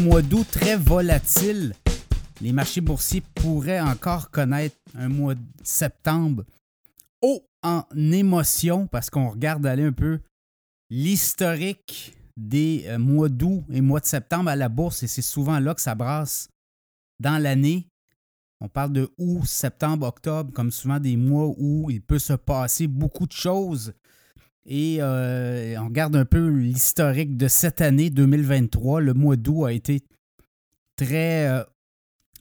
mois d'août très volatile. Les marchés boursiers pourraient encore connaître un mois de septembre haut en émotion parce qu'on regarde aller un peu l'historique des euh, mois d'août et mois de septembre à la bourse et c'est souvent là que ça brasse dans l'année. On parle de août, septembre, octobre, comme souvent des mois où il peut se passer beaucoup de choses. Et euh, on regarde un peu l'historique de cette année 2023. Le mois d'août a été très euh,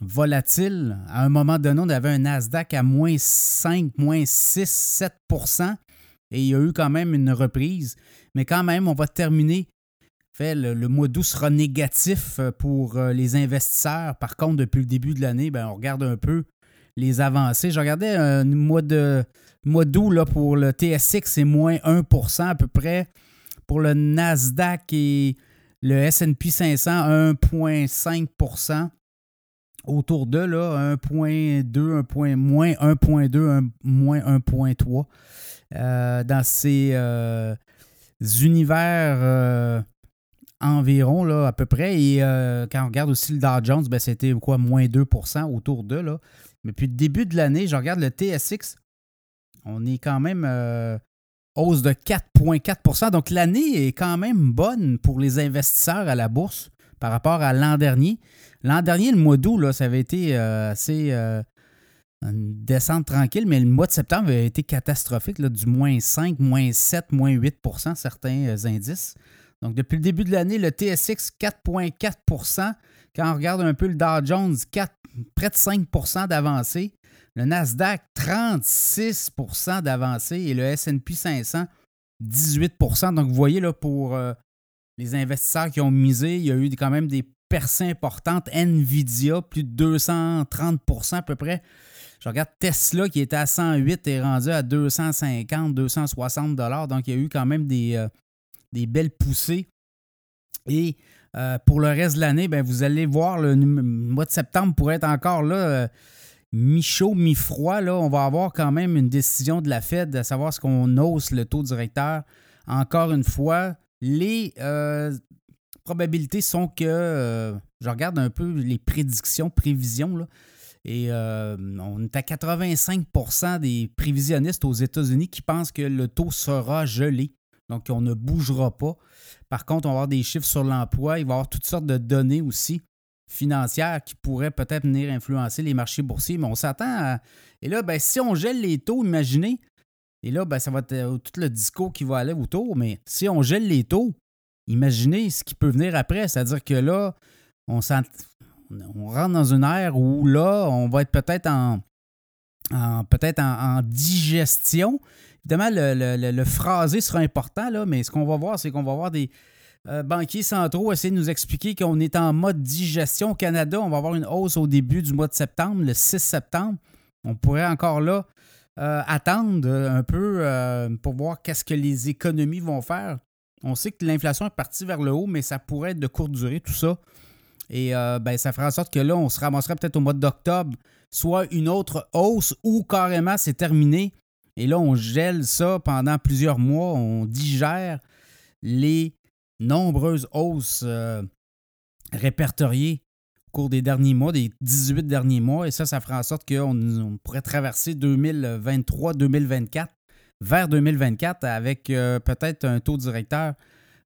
volatile. À un moment donné, on avait un Nasdaq à moins 5, moins 6, 7% et il y a eu quand même une reprise. Mais quand même, on va terminer. Fait, le, mois d'août sera négatif euh, pour les investisseurs. Par contre, depuis le début de l'année, ben, on regarde un peu les avancées. Je regardais un mois de mois d'août là, pour le TSX, c'est moins 1% à peu près. Pour le Nasdaq et le SP 500, 1,5% Autour de là, 1,2, 1, moins 1,2, moins 1,3. Euh, dans ces euh, univers euh, environ, là, à peu près. Et quand on regarde aussi le Dow Jones, ben, c'était quoi, moins 2% autour de là. Mais puis, le début de l'année, je regarde le TSX, on est quand même euh, hausse de 4,4 Donc l'année est quand même bonne pour les investisseurs à la bourse par rapport à l'an dernier. L'an dernier, le mois d'août, ça avait été euh, assez euh, une descente tranquille, mais le mois de septembre avait été catastrophique, du moins 5, moins 7, moins 8% certains indices. Donc depuis le début de l'année, le TSX 4,4% Quand on regarde un peu le Dow Jones, 4, près de 5% d'avancée. Le Nasdaq, 36% d'avancée et le SP 500, 18% Donc, vous voyez, là, pour euh, les investisseurs qui ont misé, il y a eu quand même des percées importantes. Nvidia, plus de 230% à peu près. Je regarde Tesla qui était à 108 et rendu à 250, 260 Donc, il y a eu quand même des, euh, des belles poussées. Et euh, pour le reste de l'année, ben, vous allez voir, le mois de septembre pourrait être encore là mi-chaud, mi-froid, là, on va avoir quand même une décision de la Fed à savoir ce qu'on hausse le taux directeur. Encore une fois, les euh, probabilités sont que, euh, je regarde un peu les prédictions, prévisions, et euh, on est à 85% des prévisionnistes aux États-Unis qui pensent que le taux sera gelé. Donc, on ne bougera pas. Par contre, on va avoir des chiffres sur l'emploi. Il va y avoir toutes sortes de données aussi financière qui pourrait peut-être venir influencer les marchés boursiers, mais on s'attend à. Et là, ben, si on gèle les taux, imaginez, et là, ben, ça va être euh, tout le discours qui va aller autour, mais si on gèle les taux, imaginez ce qui peut venir après. C'est-à-dire que là, on, on rentre dans une ère où là, on va être peut-être en, peut-être en, digestion. Évidemment, le, le, phrasé sera important, mais ce qu'on va voir, c'est qu'on va voir des, euh, banquiers centraux essaient de nous expliquer qu'on est en mode digestion. Au Canada, on va avoir une hausse au début du mois de septembre, le 6 septembre. On pourrait encore là euh, attendre un peu euh, pour voir qu'est-ce que les économies vont faire. On sait que l'inflation est partie vers le haut, mais ça pourrait être de courte durée, tout ça. Et ben, ça fera en sorte que là, on se ramasserait peut-être au mois d'octobre, soit une autre hausse ou carrément c'est terminé. Et là, on gèle ça pendant plusieurs mois, on digère les nombreuses hausses euh, répertoriées au cours des derniers mois, des 18 derniers mois, et ça, ça fera en sorte qu'on pourrait traverser 2023-2024 vers 2024 avec euh, peut-être un taux directeur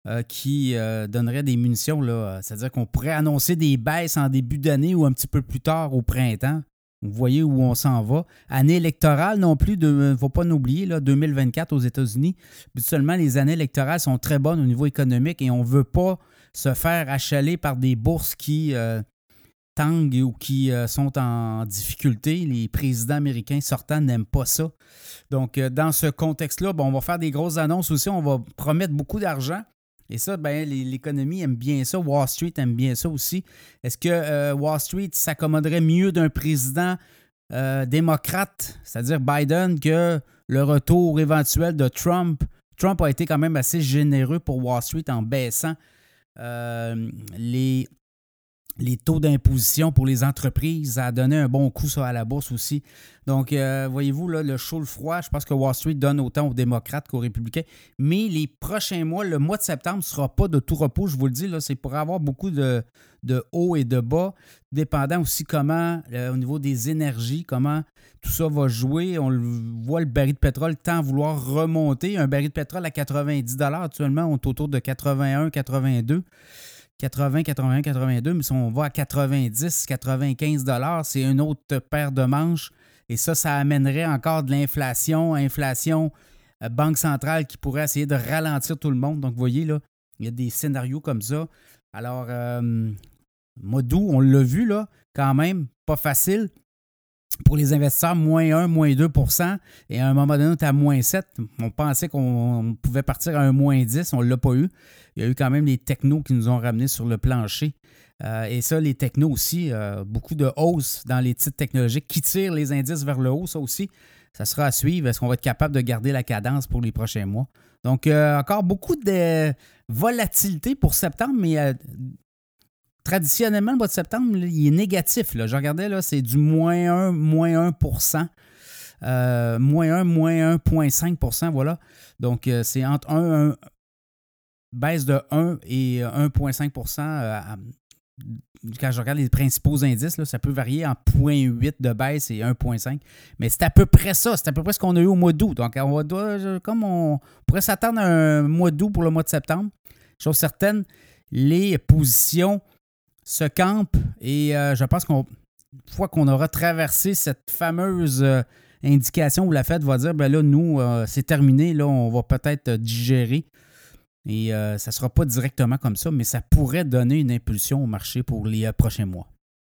euh, qui donnerait des munitions. C'est-à-dire qu'on pourrait annoncer des baisses en début d'année ou un petit peu plus tard au printemps. Vous voyez où on s'en va. Année électorale non plus, il ne faut pas l'oublier, 2024 aux États-Unis. Seulement, les années électorales sont très bonnes au niveau économique et on ne veut pas se faire achaler par des bourses qui euh, tanguent ou qui euh, sont en difficulté. Les présidents américains sortants n'aiment pas ça. Donc, euh, dans ce contexte-là, on va faire des grosses annonces aussi. On va promettre beaucoup d'argent. Et ça, ben, l'économie aime bien ça. Wall Street aime bien ça aussi. Est-ce que euh, Wall Street s'accommoderait mieux d'un président euh, démocrate, c'est-à-dire Biden, que le retour éventuel de Trump? Trump a été quand même assez généreux pour Wall Street en baissant euh, les les taux d'imposition pour les entreprises, a donné un bon coup ça, à la bourse aussi. Donc, euh, voyez-vous, là, le chaud, le froid, je pense que Wall Street donne autant aux démocrates qu'aux républicains. Mais les prochains mois, le mois de septembre ne sera pas de tout repos, je vous le dis. Là, c'est pour avoir beaucoup de, de hauts et de bas, dépendant aussi comment, euh, au niveau des énergies, comment tout ça va jouer. On voit le baril de pétrole tant vouloir remonter. Un baril de pétrole à 90 actuellement, on est autour de 81, 82. 80, 81, 82, mais si on va à 90, 95 dollars, c'est une autre paire de manches. Et ça, ça amènerait encore de l'inflation, inflation, euh, banque centrale qui pourrait essayer de ralentir tout le monde. Donc, vous voyez, là, il y a des scénarios comme ça. Alors, euh, d'août, on l'a vu, là, quand même, pas facile. Pour les investisseurs, moins 1, moins 2% Et à un moment donné, on était à moins 7. On pensait qu'on pouvait partir à un moins 10. On ne l'a pas eu il y a eu quand même les technos qui nous ont ramenés sur le plancher. Euh, et ça, les technos aussi, euh, beaucoup de hausse dans les titres technologiques qui tirent les indices vers le haut, ça aussi. Ça sera à suivre. Est-ce qu'on va être capable de garder la cadence pour les prochains mois? Donc, euh, encore beaucoup de volatilité pour septembre, mais traditionnellement, le mois de septembre, il est négatif. Je regardais, c'est du moins 1, moins 1% moins 1, moins 1,5% voilà. Donc, c'est entre 1, 1, baisse de 1 et 1,5% euh, quand je regarde les principaux indices, ça peut varier en 0,8 de baisse et 1,5. Mais c'est à peu près ça. C'est à peu près ce qu'on a eu au mois d'août. Donc, on va, comme on, pourrait s'attendre à un mois d'août pour le mois de septembre, chose certaine, les positions se campent et euh, je pense qu'une fois qu'on aura traversé cette fameuse euh, indication où la Fed va dire, ben là, nous, c'est terminé, là, on va peut-être digérer et euh, ça sera pas directement comme ça, mais ça pourrait donner une impulsion au marché pour les euh, prochains mois.